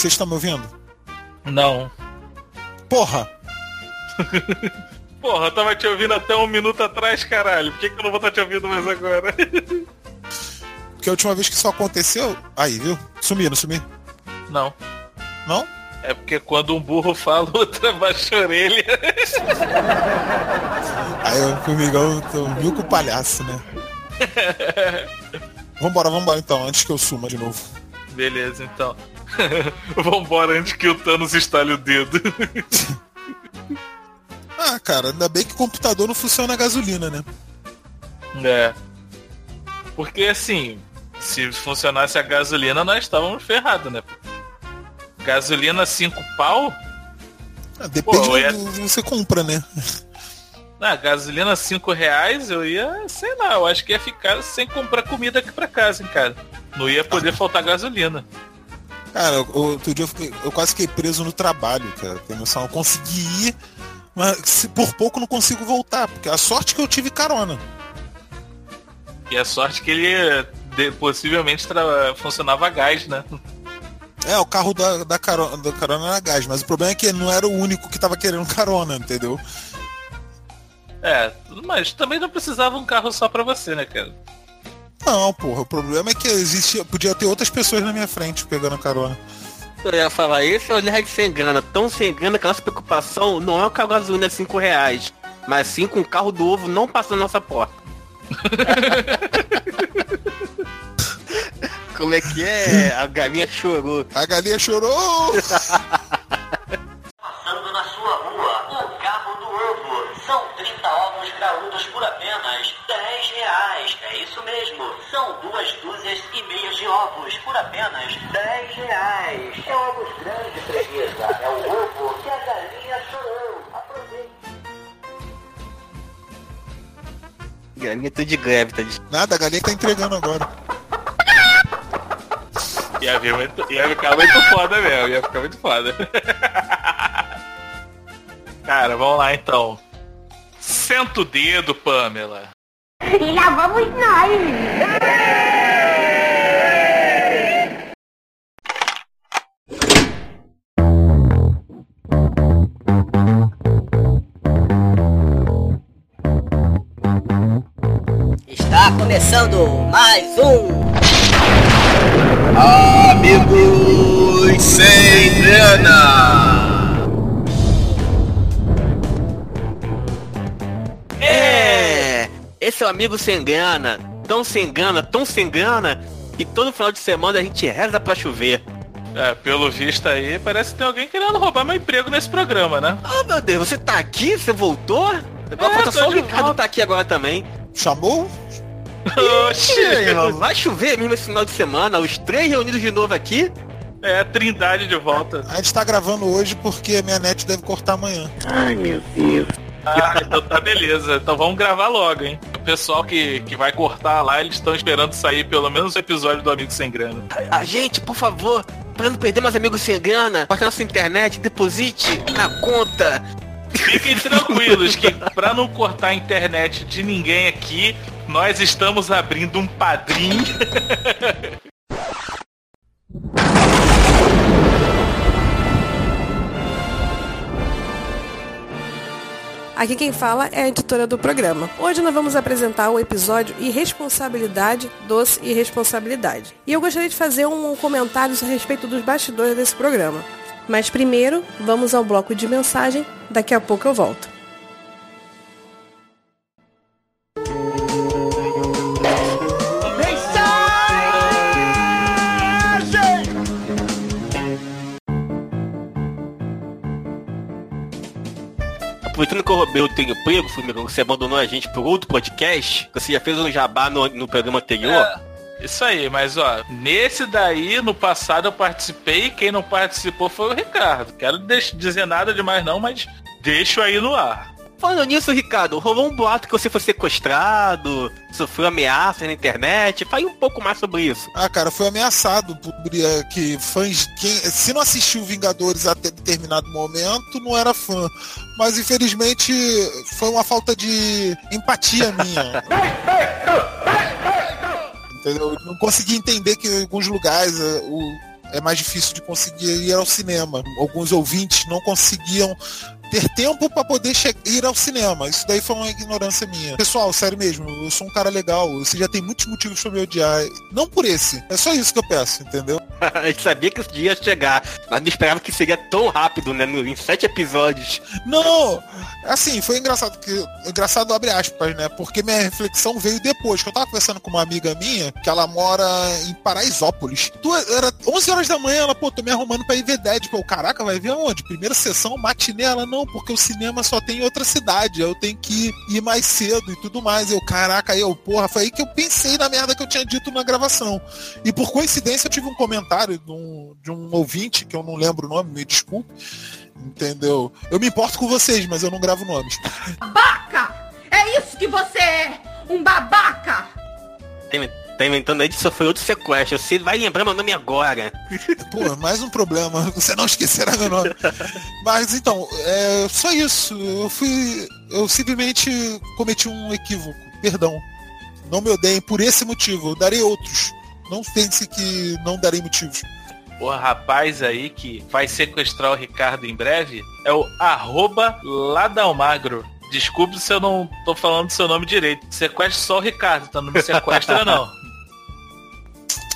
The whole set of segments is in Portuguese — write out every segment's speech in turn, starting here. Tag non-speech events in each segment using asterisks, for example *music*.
Vocês estão me ouvindo? Não. Porra! *laughs* Porra, eu tava te ouvindo até um minuto atrás, caralho. Por que, que eu não vou estar te ouvindo mais agora? *laughs* Porque a última vez que isso aconteceu. Aí, viu? Sumi, não sumi? Não. Não? É porque quando um burro fala, outra baixa a orelha. *laughs* Aí o formigão tô mil com o palhaço, né? Vambora, vambora então, antes que eu suma de novo. Beleza, então. *laughs* Vambora antes que o Thanos estale o dedo. *laughs* ah, cara, ainda bem que o computador não funciona a gasolina, né? É. Porque assim, se funcionasse a gasolina, nós estávamos ferrados, né? Gasolina 5 pau? Ah, depende Pô, ia... do que você compra, né? Na *laughs* gasolina 5 reais, eu ia, sei lá, eu acho que ia ficar sem comprar comida aqui pra casa, hein, cara. Não ia poder ah. faltar gasolina. Cara, outro dia eu, fiquei, eu, quase fiquei preso no trabalho, cara. Tem noção? Eu consegui ir, mas por pouco não consigo voltar, porque a sorte que eu tive carona. E a sorte que ele de, possivelmente funcionava a gás, né? É, o carro da, da, carona, da carona era gás, mas o problema é que ele não era o único que tava querendo carona, entendeu? É, mas também não precisava um carro só pra você, né, cara? Não, porra, o problema é que existia, podia ter outras pessoas na minha frente pegando carona. Eu ia falar, esse é o nerd sem grana, tão sem grana que a nossa preocupação não é o carro gasolina 5 reais, mas sim com o carro do ovo não passando na nossa porta. *laughs* Como é que é? A galinha chorou. A galinha chorou! *laughs* Galinha tá de greve, tá de... Nada, a galinha tá entregando agora. Ia, vir muito, ia ficar muito foda mesmo, ia ficar muito foda. *laughs* Cara, vamos lá então. Senta o dedo, Pamela. E lá vamos nós! Está começando mais um Amigos sem grana. É, esse é o amigo sem grana, tão sem grana, tão sem grana, que todo final de semana a gente reza pra chover. É, pelo visto aí, parece que tem alguém querendo roubar meu emprego nesse programa, né? Oh meu Deus, você tá aqui? Você voltou? É, falta só o Ricardo volta. tá aqui agora também. Chamou? Oxi, vai chover mesmo esse final de semana, os três reunidos de novo aqui. É, a trindade de volta. A gente tá gravando hoje porque a minha net deve cortar amanhã. Ai, meu Deus. Ah, então tá beleza. Então vamos gravar logo, hein? O pessoal que, que vai cortar lá, eles estão esperando sair pelo menos o episódio do Amigo Sem Grana. A, gente, por favor, para não perder mais amigos sem grana, baixe nossa internet, deposite na conta. Fiquem tranquilos que para não cortar a internet de ninguém aqui, nós estamos abrindo um padrinho. *laughs* Aqui quem fala é a editora do programa. Hoje nós vamos apresentar o episódio Irresponsabilidade, Doce Irresponsabilidade. E eu gostaria de fazer um comentário a respeito dos bastidores desse programa. Mas primeiro, vamos ao bloco de mensagem, daqui a pouco eu volto. Aproveitando que o teu emprego, Fumigão, você abandonou a gente por outro podcast, você já fez um jabá no, no programa anterior. É, isso aí, mas ó, nesse daí, no passado eu participei, quem não participou foi o Ricardo. Quero dizer nada demais não, mas deixo aí no ar. Falando nisso, Ricardo, rolou um boato que você foi sequestrado, sofreu ameaças na internet. Fale um pouco mais sobre isso. Ah, cara, foi ameaçado por é, que fãs. Quem, se não assistiu Vingadores até determinado momento, não era fã. Mas infelizmente foi uma falta de empatia minha. *laughs* Entendeu? Não consegui entender que em alguns lugares é, o é mais difícil de conseguir ir ao cinema. Alguns ouvintes não conseguiam ter tempo para poder ir ao cinema. Isso daí foi uma ignorância minha. Pessoal, sério mesmo, eu sou um cara legal. Você já tem muitos motivos para me odiar. Não por esse. É só isso que eu peço, entendeu? *laughs* a gente sabia que esse dia ia chegar, mas não esperava que seria tão rápido, né? Em sete episódios. Não! Assim, foi engraçado que. Engraçado abre aspas, né? Porque minha reflexão veio depois. Que eu tava conversando com uma amiga minha, que ela mora em Paraisópolis. Tu, era 11 horas da manhã, ela, pô, tô me arrumando pra ir ver Deadpool. Caraca, vai ver aonde? Primeira sessão, matinê? Ela, não, porque o cinema só tem em outra cidade. Eu tenho que ir mais cedo e tudo mais. Eu, caraca, eu, porra, foi aí que eu pensei na merda que eu tinha dito na gravação. E por coincidência eu tive um comentário de um, de um ouvinte, que eu não lembro o nome, me desculpe. Entendeu? Eu me importo com vocês, mas eu não gravo nomes. Babaca! É isso que você é! Um babaca! Tá inventando aí de sofrer outro sequestro. Você vai lembrar meu nome agora. Pô, mais um problema. Você não esquecerá meu nome. Mas então, é só isso. Eu fui. Eu simplesmente cometi um equívoco. Perdão. Não me odeiem por esse motivo. Eu darei outros. Não pense que não darei motivos. O rapaz aí que vai sequestrar o Ricardo em breve é o arroba Ladalmagro. Desculpe se eu não tô falando seu nome direito. Sequestra só o Ricardo, tá? Não me sequestra não. *laughs*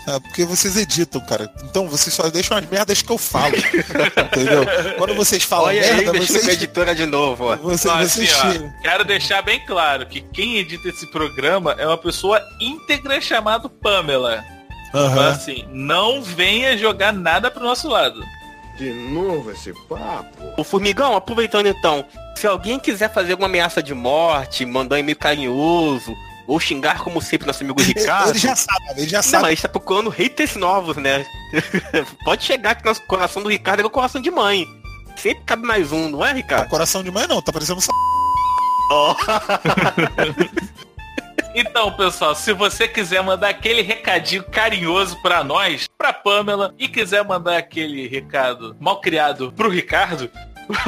É porque vocês editam, cara. Então vocês só deixam as merdas que eu falo. entendeu? Quando vocês falam Olha merda, aí, vocês. editora de novo, ó. Vocês, Não, vocês assim, ó, quero deixar bem claro que quem edita esse programa é uma pessoa íntegra chamada Pamela. Então, Aham. assim, não venha jogar nada pro nosso lado. De novo esse papo. O Formigão, aproveitando então, se alguém quiser fazer alguma ameaça de morte, mandar um e-mail carinhoso, ou xingar como sempre nosso amigo Ricardo. *laughs* Ele já sabe, ele já Não, sabe. mas a gente tá procurando haters novos, né? *laughs* Pode chegar que nosso coração do Ricardo é o coração de mãe. Sempre cabe mais um, não é, Ricardo? Coração de mãe não, tá parecendo um Ó. *laughs* Então, pessoal, se você quiser mandar aquele recadinho carinhoso pra nós, pra Pamela, e quiser mandar aquele recado mal criado pro Ricardo,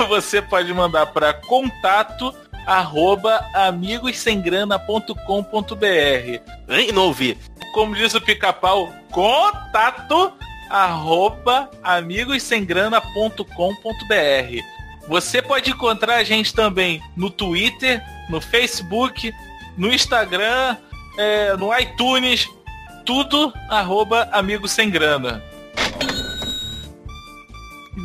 você pode mandar pra contato arroba amigossemgrana.com.br? Não ouvi. Como diz o pica-pau, contato arroba amigossemgrana.com.br Você pode encontrar a gente também no Twitter, no Facebook, no Instagram, é, no iTunes, tudo arroba Amigo Sem Grana.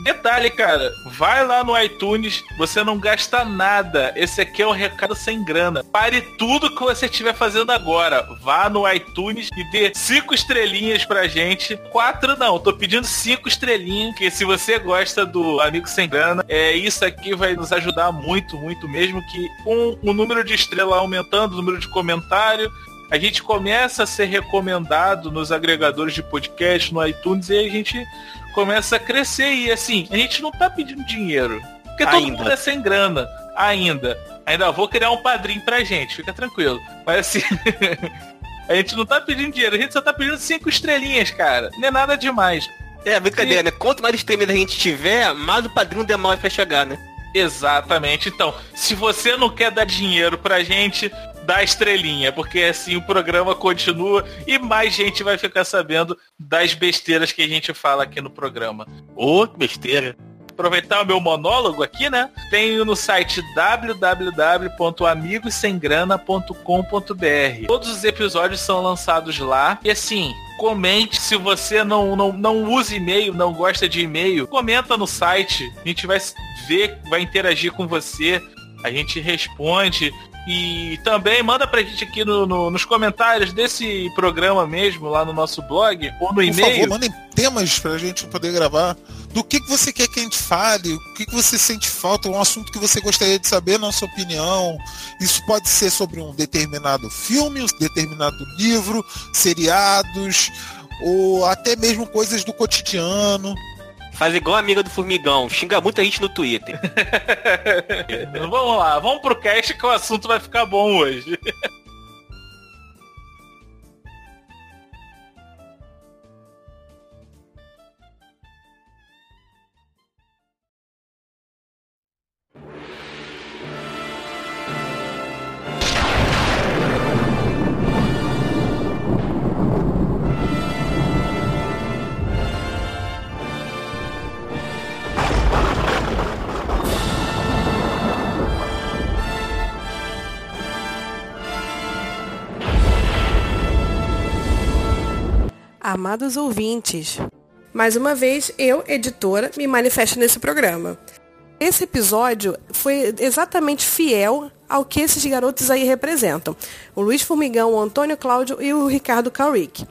Detalhe, cara, vai lá no iTunes, você não gasta nada. Esse aqui é um recado sem grana. Pare tudo que você estiver fazendo agora. Vá no iTunes e dê cinco estrelinhas pra gente. Quatro não, tô pedindo cinco estrelinhas, que se você gosta do Amigo Sem Grana, é isso aqui vai nos ajudar muito, muito mesmo, que com o número de estrela aumentando, o número de comentário, a gente começa a ser recomendado nos agregadores de podcast, no iTunes, e a gente começa a crescer. E assim, a gente não tá pedindo dinheiro. Porque todo Ainda. mundo é sem grana. Ainda. Ainda vou criar um padrinho pra gente, fica tranquilo. Mas assim. *laughs* A gente não tá pedindo dinheiro, a gente só tá pedindo cinco estrelinhas, cara. Não é nada demais. É, brincadeira, né? Quanto mais streamer a gente tiver, mais o padrinho demora pra chegar, né? Exatamente. Então, se você não quer dar dinheiro pra gente, dá estrelinha, porque assim o programa continua e mais gente vai ficar sabendo das besteiras que a gente fala aqui no programa. Ô, que besteira. Aproveitar o meu monólogo aqui, né? Tenho no site www.amigossemgrana.com.br. Todos os episódios são lançados lá. E assim, comente se você não, não, não usa e-mail, não gosta de e-mail, comenta no site. A gente vai ver, vai interagir com você. A gente responde. E também manda pra gente aqui no- no- nos comentários desse programa mesmo, lá no nosso blog, ou no Por e-mail. favor, mandem temas pra gente poder gravar. Do que, que você quer que a gente fale? O que, que você sente falta? Um assunto que você gostaria de saber, na sua opinião. Isso pode ser sobre um determinado filme, um determinado livro, seriados, ou até mesmo coisas do cotidiano. Faz igual a amiga do Formigão, xinga muita gente no Twitter. *laughs* vamos lá, vamos pro cast que o assunto vai ficar bom hoje. Amados ouvintes. Mais uma vez, eu, editora, me manifesto nesse programa. Esse episódio foi exatamente fiel ao que esses garotos aí representam. O Luiz Formigão, o Antônio Cláudio e o Ricardo Calric.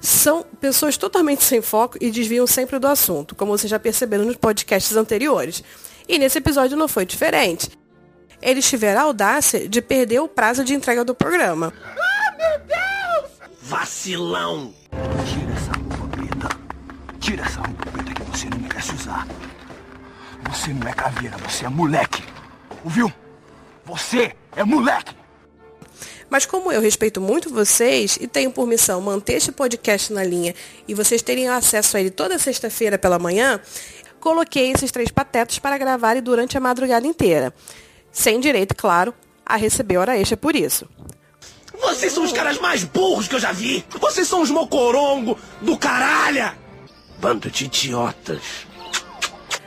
São pessoas totalmente sem foco e desviam sempre do assunto, como vocês já perceberam nos podcasts anteriores. E nesse episódio não foi diferente. Eles tiveram a audácia de perder o prazo de entrega do programa. Ah, meu Deus! Vacilão! Tira essa roupa preta. Tira essa roupa preta que você não merece usar. Você não é caveira, você é moleque. Ouviu? Você é moleque. Mas como eu respeito muito vocês e tenho por missão manter este podcast na linha e vocês terem acesso a ele toda sexta-feira pela manhã, coloquei esses três patetas para gravarem durante a madrugada inteira. Sem direito, claro, a receber hora extra por isso. Vocês são os caras mais burros que eu já vi. Vocês são os mocorongo do caralho. Bando de idiotas.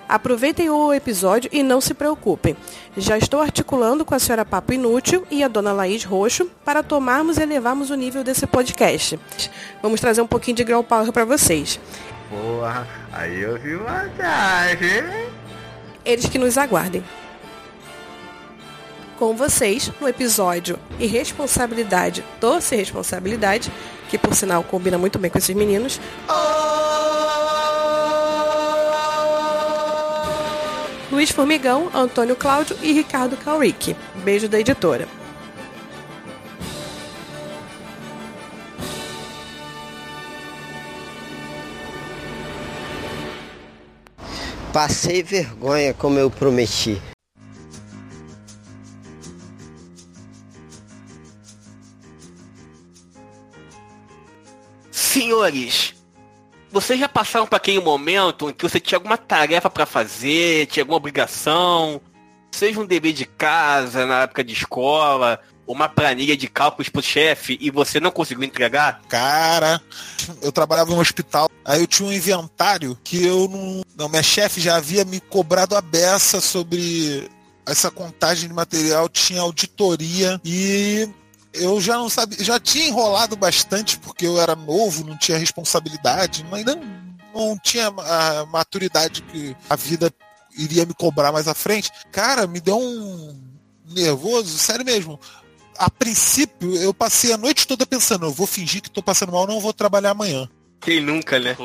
Aproveitem o episódio e não se preocupem. Já estou articulando com a senhora Papo Inútil e a dona Laís Roxo para tomarmos e elevarmos o nível desse podcast. Vamos trazer um pouquinho de grau power para vocês. Porra, aí eu vi vantagem. Eles que nos aguardem. Com vocês no episódio Irresponsabilidade, Doce Responsabilidade, que por sinal combina muito bem com esses meninos. Luiz Formigão, Antônio Cláudio e Ricardo Calric. Beijo da editora. Passei vergonha como eu prometi. Senhores, vocês já passaram por aquele momento em que você tinha alguma tarefa para fazer, tinha alguma obrigação, seja um dever de casa na época de escola, uma planilha de cálculos pro chefe e você não conseguiu entregar? Cara, eu trabalhava em um hospital, aí eu tinha um inventário que eu não. Não, minha chefe já havia me cobrado a beça sobre essa contagem de material, tinha auditoria e eu já não sabia, já tinha enrolado bastante porque eu era novo, não tinha responsabilidade, ainda não, não tinha a maturidade que a vida iria me cobrar mais à frente. Cara, me deu um nervoso, sério mesmo. A princípio, eu passei a noite toda pensando, eu vou fingir que tô passando mal, não vou trabalhar amanhã. Quem nunca, né?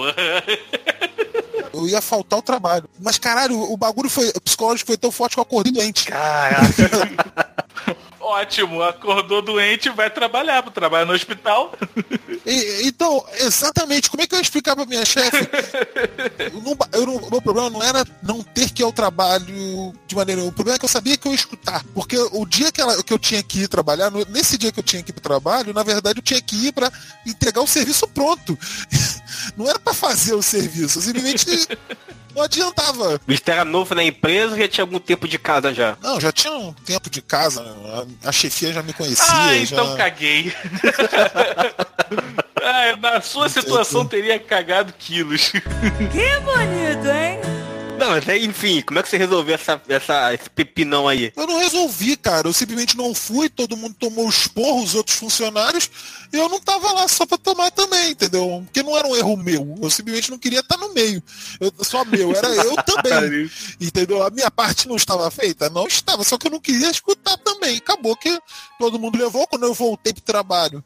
eu ia faltar o trabalho. Mas, caralho, o bagulho foi. O psicológico foi tão forte que eu acordei doente. Caraca. *laughs* Ótimo, acordou doente, vai trabalhar, para trabalhar no hospital. E, então, exatamente, como é que eu ia explicar pra minha chefe? *laughs* o meu problema não era não ter que ir ao trabalho de maneira. O problema é que eu sabia que eu ia escutar. Porque o dia que, ela, que eu tinha que ir trabalhar, nesse dia que eu tinha que ir pro trabalho, na verdade eu tinha que ir para entregar o serviço pronto. *laughs* Não era para fazer o serviço, simplesmente não adiantava. O era novo na empresa ou já tinha algum tempo de casa já? Não, já tinha um tempo de casa. A, a chefia já me conhecia. Ah, então já... caguei. *laughs* ah, na sua situação teria cagado quilos. Que bonito, hein? Não, mas aí, enfim, como é que você resolveu essa, essa, esse pepinão aí? Eu não resolvi, cara. Eu simplesmente não fui, todo mundo tomou os porros, os outros funcionários, e eu não tava lá só pra tomar também, entendeu? Porque não era um erro meu. Eu simplesmente não queria estar no meio. Eu, só meu, era eu *laughs* também. entendeu? A minha parte não estava feita? Não estava, só que eu não queria escutar também. Acabou que todo mundo levou quando eu voltei pro trabalho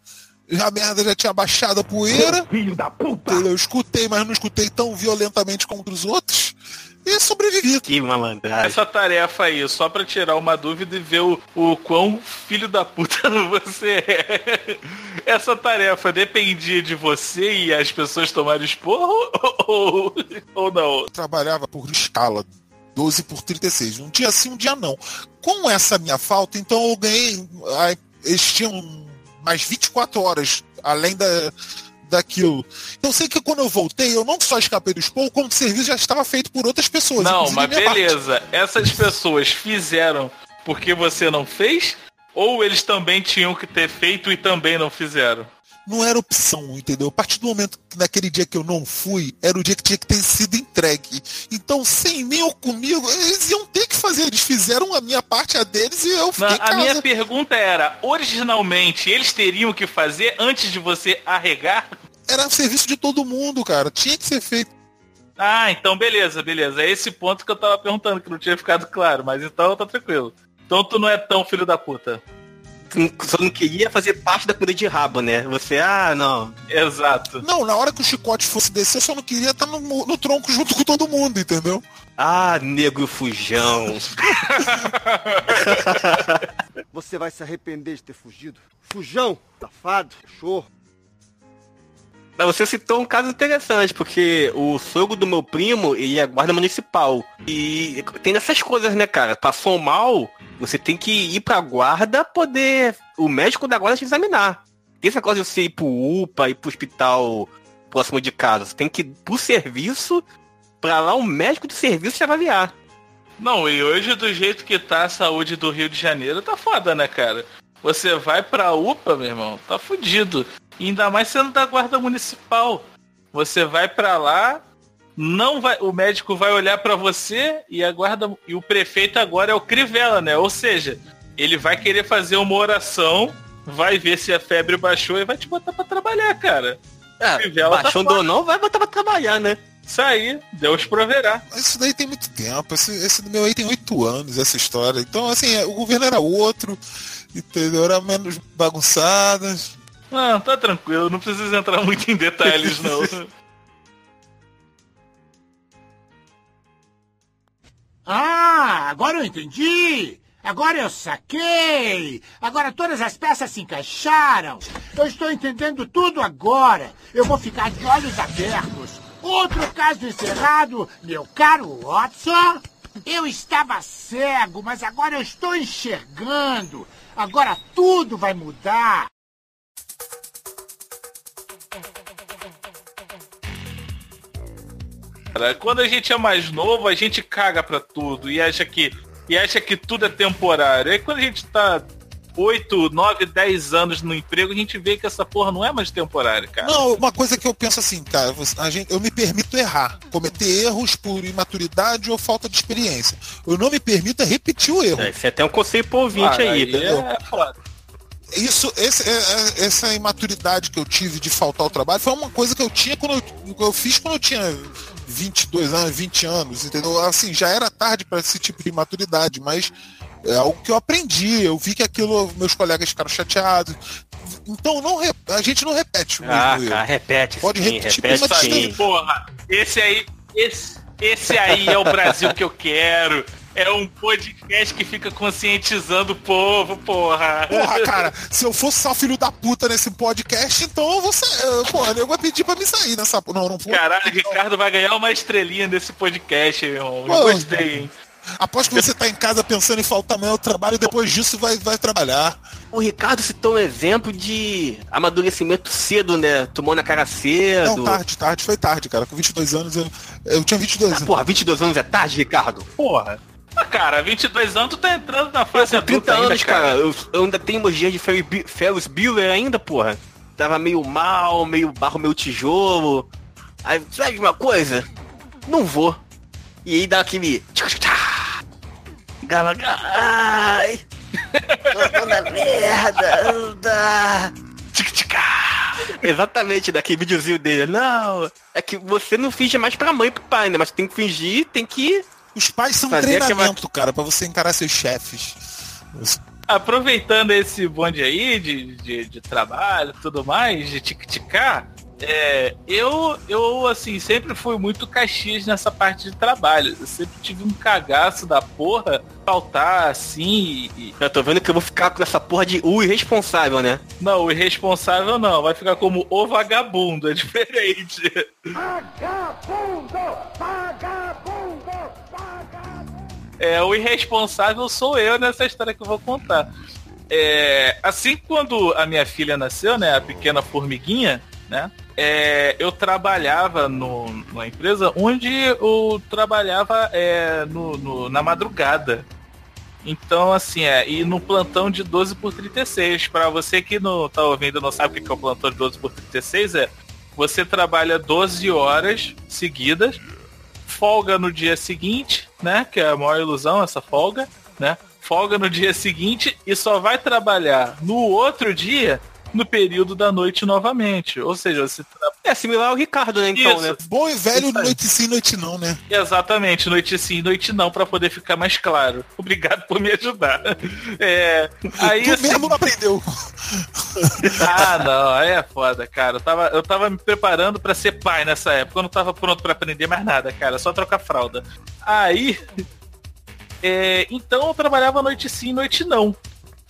a merda já tinha baixado a poeira. Filho da puta! Eu escutei, mas não escutei tão violentamente contra os outros e sobrevivi. Que malandragem. Essa tarefa aí, só pra tirar uma dúvida e ver o, o quão filho da puta *laughs* você é. Essa tarefa dependia de você e as pessoas tomarem esporro *laughs* ou, ou não? Eu trabalhava por escala. 12 por 36. Um dia sim, um dia não. Com essa minha falta, então eu ganhei. Eles tinham mais 24 horas, além da, daquilo. Eu sei que quando eu voltei, eu não só escapei do expor, como o serviço já estava feito por outras pessoas. Não, mas beleza. Parte. Essas pessoas fizeram porque você não fez? Ou eles também tinham que ter feito e também não fizeram? Não era opção, entendeu? A partir do momento que naquele dia que eu não fui, era o dia que tinha que ter sido entregue. Então, sem mim ou comigo, eles iam ter que fazer. Eles fizeram a minha parte, a deles, e eu fiquei. a minha pergunta era, originalmente, eles teriam que fazer antes de você arregar? era serviço de todo mundo, cara. Tinha que ser feito. Ah, então beleza, beleza. É esse ponto que eu tava perguntando, que não tinha ficado claro, mas então tá tranquilo. Então tu não é tão filho da puta. Só não queria fazer parte da comida de rabo, né? Você, ah, não. Exato. Não, na hora que o chicote fosse descer, eu só não queria estar no, no tronco junto com todo mundo, entendeu? Ah, negro fujão. *laughs* Você vai se arrepender de ter fugido. Fujão, safado, cachorro. Mas você citou um caso interessante, porque o sogro do meu primo, ele é guarda municipal. E tem essas coisas, né, cara? Passou mal, você tem que ir pra guarda poder o médico da guarda te examinar. Tem essa coisa de você ir pro UPA, ir pro hospital próximo de casa. Você tem que ir pro serviço pra lá o médico de serviço te avaliar. Não, e hoje do jeito que tá a saúde do Rio de Janeiro, tá foda, né, cara? Você vai pra UPA, meu irmão, tá fudido. E ainda mais sendo da guarda municipal. Você vai pra lá, não vai, o médico vai olhar pra você e a guarda e o prefeito agora é o Crivella, né? Ou seja, ele vai querer fazer uma oração, vai ver se a febre baixou e vai te botar pra trabalhar, cara. É, Crivella baixando foda. ou não, vai botar pra trabalhar, né? Isso aí, Deus proverá. Isso daí tem muito tempo. Esse, esse do meu aí tem oito anos, essa história. Então, assim, o governo era outro, entendeu? Era menos bagunçado. Não, tá tranquilo, não precisa entrar muito em detalhes, não. *laughs* Ah, agora eu entendi! Agora eu saquei! Agora todas as peças se encaixaram! Eu estou entendendo tudo agora! Eu vou ficar de olhos abertos! Outro caso encerrado, meu caro Watson! Eu estava cego, mas agora eu estou enxergando! Agora tudo vai mudar! Cara, Quando a gente é mais novo, a gente caga pra tudo e acha que e acha que tudo é temporário. Aí quando a gente tá 8, 9, 10 anos no emprego, a gente vê que essa porra não é mais temporária, cara. Não, uma coisa que eu penso assim, cara, a gente, eu me permito errar, cometer erros por imaturidade ou falta de experiência. Eu não me permito é repetir o erro. É, Isso é até um conselho pro ouvinte Ah, aí. entendeu? é foda. Isso, esse- é- é- essa imaturidade que eu tive de faltar ao trabalho foi uma coisa que eu tinha quando eu, que eu fiz quando eu tinha 22 anos, 20 anos, entendeu? Assim, já era tarde para esse tipo de imaturidade, mas é algo que eu aprendi. Eu vi que aquilo, meus colegas ficaram chateados. Então não re- a gente não repete o mesmo Ah, erro. cara, repete Pode sim, repetir repete sim. Porra, esse aí, esse, esse aí é o Brasil que eu quero. É um podcast que fica conscientizando o povo, porra. Porra, cara, se eu fosse só filho da puta nesse podcast, então eu vou sair. Porra, eu vou pedir pra me sair nessa. Não, não vou. Caralho, o Ricardo vai ganhar uma estrelinha desse podcast, meu irmão. Pô, Gostei, hein? Aposto que você tá em casa pensando em faltar amanhã ao trabalho e depois disso vai, vai trabalhar. O Ricardo citou um exemplo de amadurecimento cedo, né? Tomou na cara cedo. Não, tarde, tarde, foi tarde, cara. Com 22 anos eu, eu tinha 22 anos. Porra, 22 anos é tarde, Ricardo? Porra. Ah, cara, 22 anos tu tá entrando na fase Com 30 adulta ainda, anos, cara, eu, eu ainda tenho meus dias de Ferris Bu- Ferris Bueller ainda, porra. Tava meio mal, meio barro, meio tijolo. Aí, sabe uma coisa? Não vou. E aí dá aquele... Gala, ai... Tô na merda, anda... Exatamente, daquele videozinho dele. Não, é que você não finge mais pra mãe e pro pai, né? Mas tem que fingir, tem que... Os pais são Fazer treinamento, cara, pra você encarar seus chefes. Aproveitando esse bonde aí de, de, de trabalho e tudo mais, de tic-ticar, é, eu, eu, assim, sempre fui muito caxias nessa parte de trabalho. Eu sempre tive um cagaço da porra, faltar assim e... Eu tô vendo que eu vou ficar com essa porra de o irresponsável, né? Não, o irresponsável não, vai ficar como o vagabundo, é diferente. Vagabundo! Vagabundo! É, o irresponsável sou eu nessa história que eu vou contar. É, assim quando a minha filha nasceu, né, a pequena formiguinha, né, é, eu trabalhava no, numa empresa onde eu trabalhava é, no, no- na madrugada. Então, assim, é, e no plantão de 12 por 36. Para você que não tá ouvindo não sabe o que é o plantão de 12 por 36, é você trabalha 12 horas seguidas, folga no dia seguinte, né? Que é a maior ilusão, essa folga, né? Folga no dia seguinte e só vai trabalhar no outro dia no período da noite novamente. Ou seja, você tra... É similar ao Ricardo, né? Então, Isso. né? Bom e velho Isso noite sim, noite não, né? Exatamente, noite sim, noite não, pra poder ficar mais claro. *laughs* Obrigado por me ajudar. É, aí, tu assim, mesmo não aprendeu. ah, não, aí é foda, cara. Eu tava, eu tava me preparando pra ser pai nessa época. Eu não tava pronto pra aprender mais nada, cara. Só trocar fralda. Aí, é, então eu trabalhava noite sim, noite não.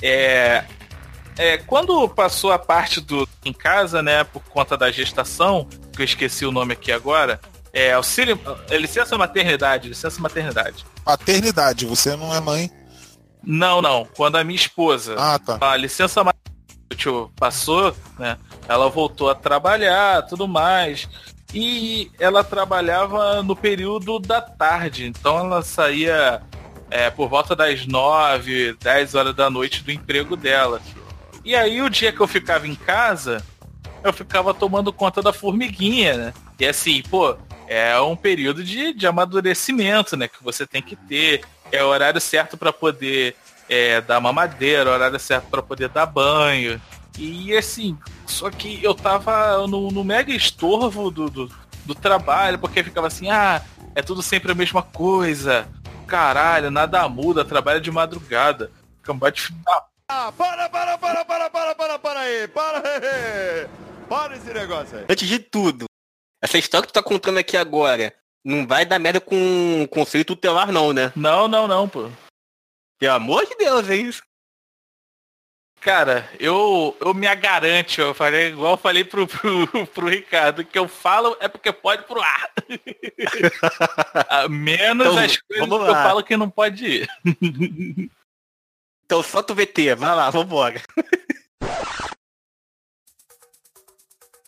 É, é, quando passou a parte do em casa, né, por conta da gestação, que eu esqueci o nome aqui agora, é auxílio, é, licença maternidade, licença maternidade. Paternidade, você não é mãe. Não, não. Quando a minha esposa, Ah, tá. a licença maternidade passou, né? Ela voltou a trabalhar, tudo mais. E ela trabalhava no período da tarde. Então ela saía é, por volta das 9, 10 horas da noite do emprego dela. E aí o dia que eu ficava em casa, eu ficava tomando conta da formiguinha, né? E assim, pô, é um período de, de amadurecimento, né? Que você tem que ter. É o horário certo para poder é, dar mamadeira, o horário certo para poder dar banho. E assim, só que eu tava no, no mega estorvo do, do, do trabalho, porque ficava assim, ah, é tudo sempre a mesma coisa. Caralho, nada muda, trabalha de madrugada. Fica um bate Ah, para, para, para, para *laughs* para esse negócio aí. Antes de tudo, essa história que tu tá contando aqui agora, não vai dar merda com conceito tutelar não, né? Não, não, não, pô. Pelo amor de Deus, é isso. Cara, eu, eu me agarante, eu falei, igual eu falei pro, pro, *laughs* pro Ricardo, que eu falo é porque pode pro ar. *laughs* Menos Então, as coisas que eu falo que não pode ir. Então solta o VT, vai lá, vambora.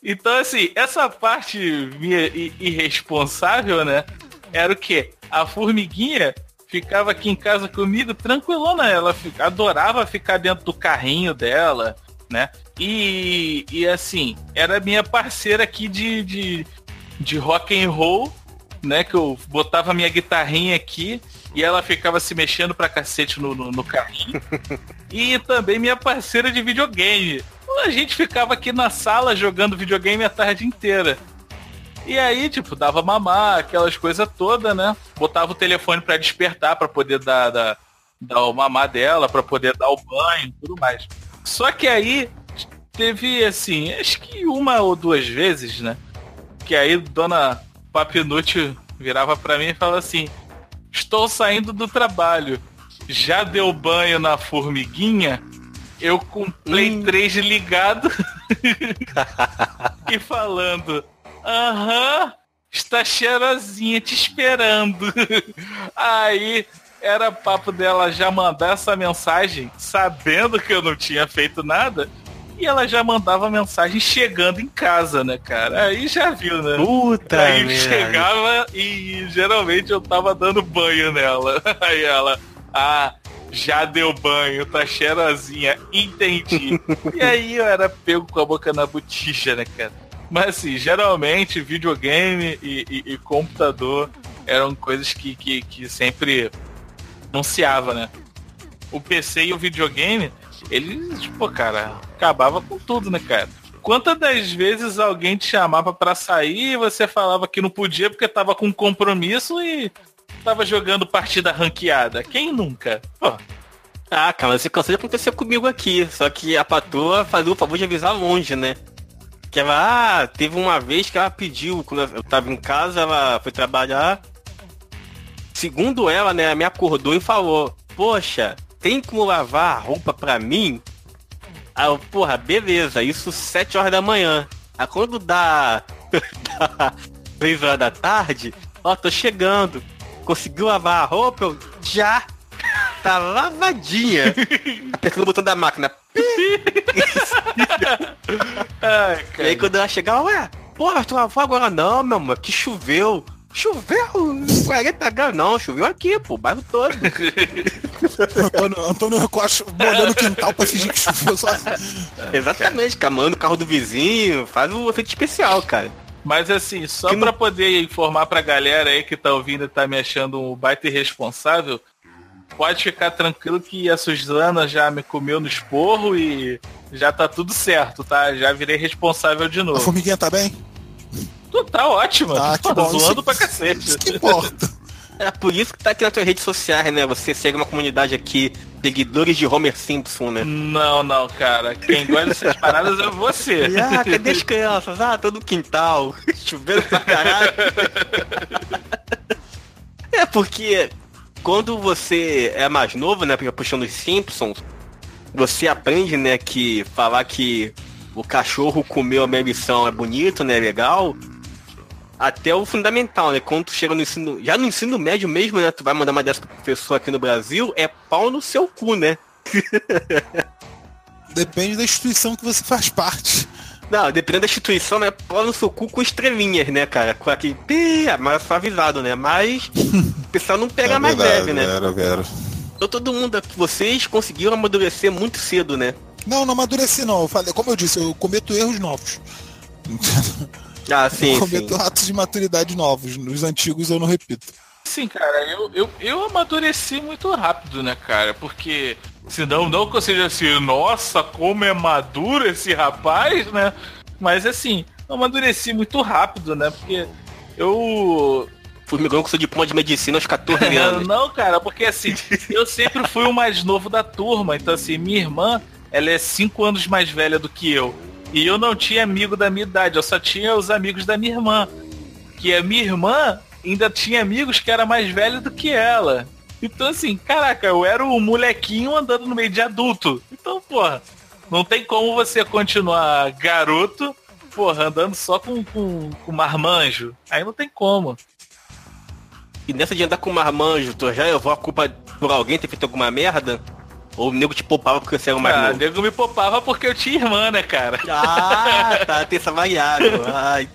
Então, assim, essa parte minha irresponsável, né? Era o quê? A formiguinha ficava aqui em casa comigo tranquilona. Ela adorava ficar dentro do carrinho dela, né? E, e assim, era minha parceira aqui de, de, de rock and roll, né? Que eu botava minha guitarrinha aqui e ela ficava se mexendo pra cacete no, no, no carrinho. *laughs* e também minha parceira de videogame. A gente ficava aqui na sala jogando videogame a tarde inteira. E aí, tipo, dava mamar, aquelas coisas todas, né? Botava o telefone pra despertar, pra poder dar, dar, dar o mamar dela, pra poder dar o banho tudo mais. Só que aí teve, assim, acho que uma ou duas vezes, né? Que aí Dona Papinútil virava pra mim e falava assim, estou saindo do trabalho. Já deu banho na formiguinha? Eu com Play 3 ligado *laughs* e falando, aham, está cheirosinha te esperando. *laughs* Aí era papo dela já mandar essa mensagem, sabendo que eu não tinha feito nada. E ela já mandava mensagem chegando em casa, né, cara? Aí já viu, né? Puta Aí chegava e geralmente eu tava dando banho nela. *laughs* Aí ela, ah, já deu banho, tá cheirosinha, entendi. e aí eu era pego com a boca na botija, né, cara? Mas assim, geralmente videogame e, e- e computador eram coisas que, que, que sempre anunciava, né? O PC e o videogame, eles, pô, cara, acabava com tudo, né, cara? Quantas das vezes alguém te chamava pra sair e você falava que não podia porque tava com compromisso e tava jogando partida ranqueada? Quem nunca? Pô, Ah, cara, você cansou de acontecer comigo aqui. Só que a patroa fazia o favor de avisar longe, né? Que ela, ah, teve uma vez que ela pediu, quando eu tava em casa, ela foi trabalhar. Segundo ela, né, me acordou e falou, poxa, tem como lavar a roupa pra mim? Aí eu, porra, beleza, isso 7 horas da manhã. Aí quando dá, *laughs* 3 horas da tarde, ó, tô chegando. Conseguiu lavar a roupa? Eu, já! Tá lavadinha. *laughs* Apertando o botão da máquina. *laughs* Ai, E aí quando ela chegava, ué, porra, tu lavou agora não, meu amor, que choveu. Choveu? 40 graus não, choveu aqui, pô, o bairro todo. *laughs* Antônio, Antônio Costa molhando o quintal pra fingir que choveu só. Exatamente, camando o carro do vizinho, faz um efeito especial, cara. Mas assim, só pra poder informar pra galera aí que tá ouvindo e tá me achando um baita irresponsável, pode ficar tranquilo que a Suzana já me comeu no esporro e já tá tudo certo, tá? Já virei responsável de A novo. formiguinha tá bem? Tu tá ótima. Ah, que bom, zoando isso- pra cacete. Isso que importa. É por isso que tá aqui nas tuas redes sociais, né? Você segue uma comunidade aqui, seguidores de Homer Simpson, né? Não, não, cara. Quem gosta dessas paradas é você. E, *laughs* ah, cadê as crianças? Ah, tô no quintal. *laughs* Chovendo pra caralho. *laughs* é porque quando você é mais novo, né? porque Puxando os Simpsons, você aprende, né, que falar que o cachorro comeu a minha missão é bonito, né? Legal. Até o fundamental, né? Quando tu chega no ensino. Já no ensino médio mesmo, né? Tu vai mandar uma dessa pro professor aqui no Brasil, é pau no seu cu, né? *laughs* Depende da instituição que você faz parte. Não, dependendo da instituição, é pau no seu cu com estrelinhas, né, cara? Com aquele pi, é mais suavizado, né? Mas o pessoal não pega É mais verdade, leve, né? Vera, Vera. Então todo mundo aqui, vocês conseguiram amadurecer muito cedo, né? Não, não amadureci não. Eu falei, como eu disse, eu cometo erros novos. *laughs* Ah, sim, eu cometo sim. atos de maturidade novos. Nos antigos eu não repito. Sim, cara, eu, eu, eu amadureci muito rápido, né, cara? Porque senão não que eu seja assim, nossa, como é maduro esse rapaz, né? Mas assim, eu amadureci muito rápido, né? Porque eu. Formigão com seu diploma de medicina aos 14 *laughs* anos. não, cara, porque assim, eu sempre fui o mais novo da turma. Então, assim, minha irmã, ela é cinco anos mais velha do que eu. E eu não tinha amigo da minha idade, eu só tinha os amigos da minha irmã. Que a minha irmã ainda tinha amigos que era mais velho do que ela. Então, assim, caraca, eu era o molequinho andando no meio de adulto. Então, porra, não tem como você continuar garoto, porra, andando só com, com, com marmanjo. Aí não tem como. E nessa de andar com marmanjo, tu já levou a culpa por alguém ter feito alguma merda? Ou o nego te poupava porque você era o mais Ah, novo? nego me poupava porque eu tinha irmã, né, cara? Ah, tá, tem essa variável. Ai,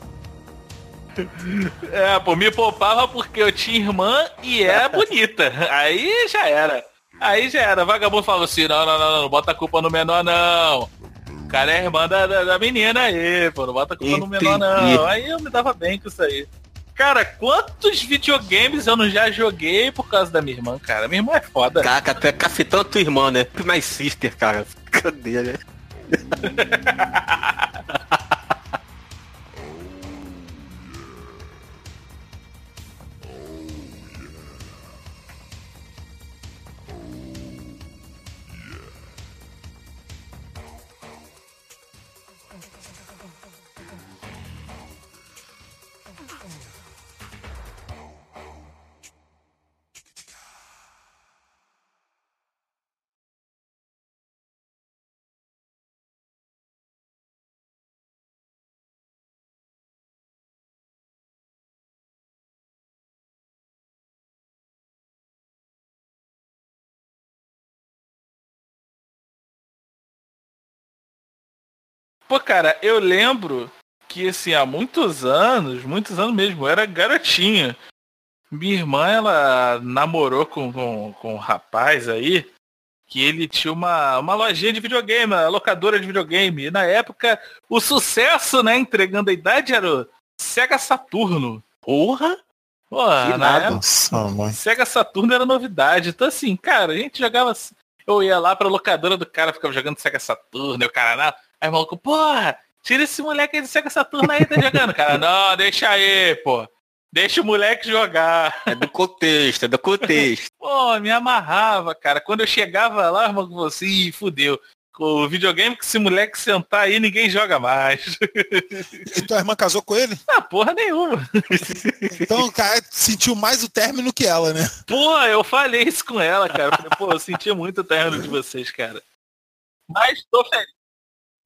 É, pô, me poupava porque eu tinha irmã e era *laughs* bonita. Aí já era. Aí já era. Vagabundo falou assim, não, não, não, não, bota a culpa no menor, não. O cara é irmã da, da, da menina aí, pô, não bota a culpa no menor, não. Entendi. Aí eu me dava bem com isso aí. Cara, quantos videogames eu não já joguei por causa da minha irmã, cara? Minha irmã é foda. Caraca, tu é cafetão tua irmã, né? Mais sister, cara. Cadê, né? *laughs* Pô, cara, eu lembro que, assim, há muitos anos, muitos anos mesmo, eu era garotinha. Minha irmã, ela namorou com, com, com um rapaz aí, que ele tinha uma, uma lojinha de videogame, uma locadora de videogame. E na época, o sucesso, né, entregando a idade, era o Sega Saturno. Porra! Porra, Que na nada. época, Nossa, mãe. Sega Saturno era novidade. Então assim, cara, a gente jogava. Eu ia lá pra locadora do cara, ficava jogando Sega Saturno, e o cara não. Aí o maluco, porra, tira esse moleque aí do Sega Saturno aí, tá jogando. Cara, não, deixa aí, pô. Deixa o moleque jogar. É do contexto, é do contexto. *laughs* Pô, me amarrava, cara. Quando eu chegava lá, irmão, falou assim, "Ih, fudeu. Com o videogame que esse moleque sentar aí, ninguém joga mais. E tua irmã casou com ele? ah, porra nenhuma. Então o cara sentiu mais o término que ela, né? Porra, eu falei isso com ela, cara. Pô, eu senti muito o término de vocês, cara. Mas tô feliz.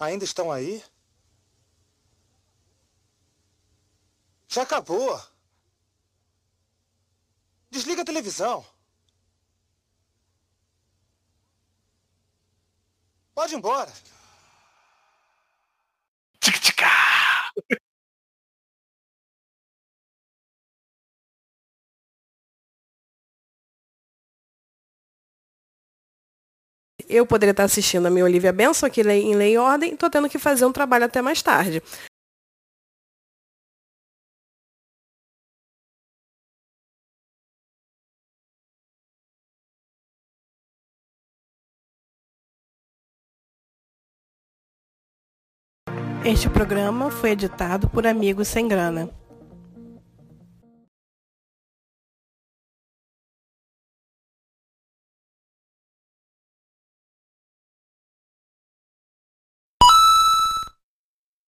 ainda estão aí? Já acabou. Desliga a televisão. Pode ir embora. Tic-tica! Eu poderia estar assistindo a minha Olivia Benson aqui em Lei e Ordem, tô tendo que fazer um trabalho até mais tarde. Este programa foi editado por Amigos Sem Grana.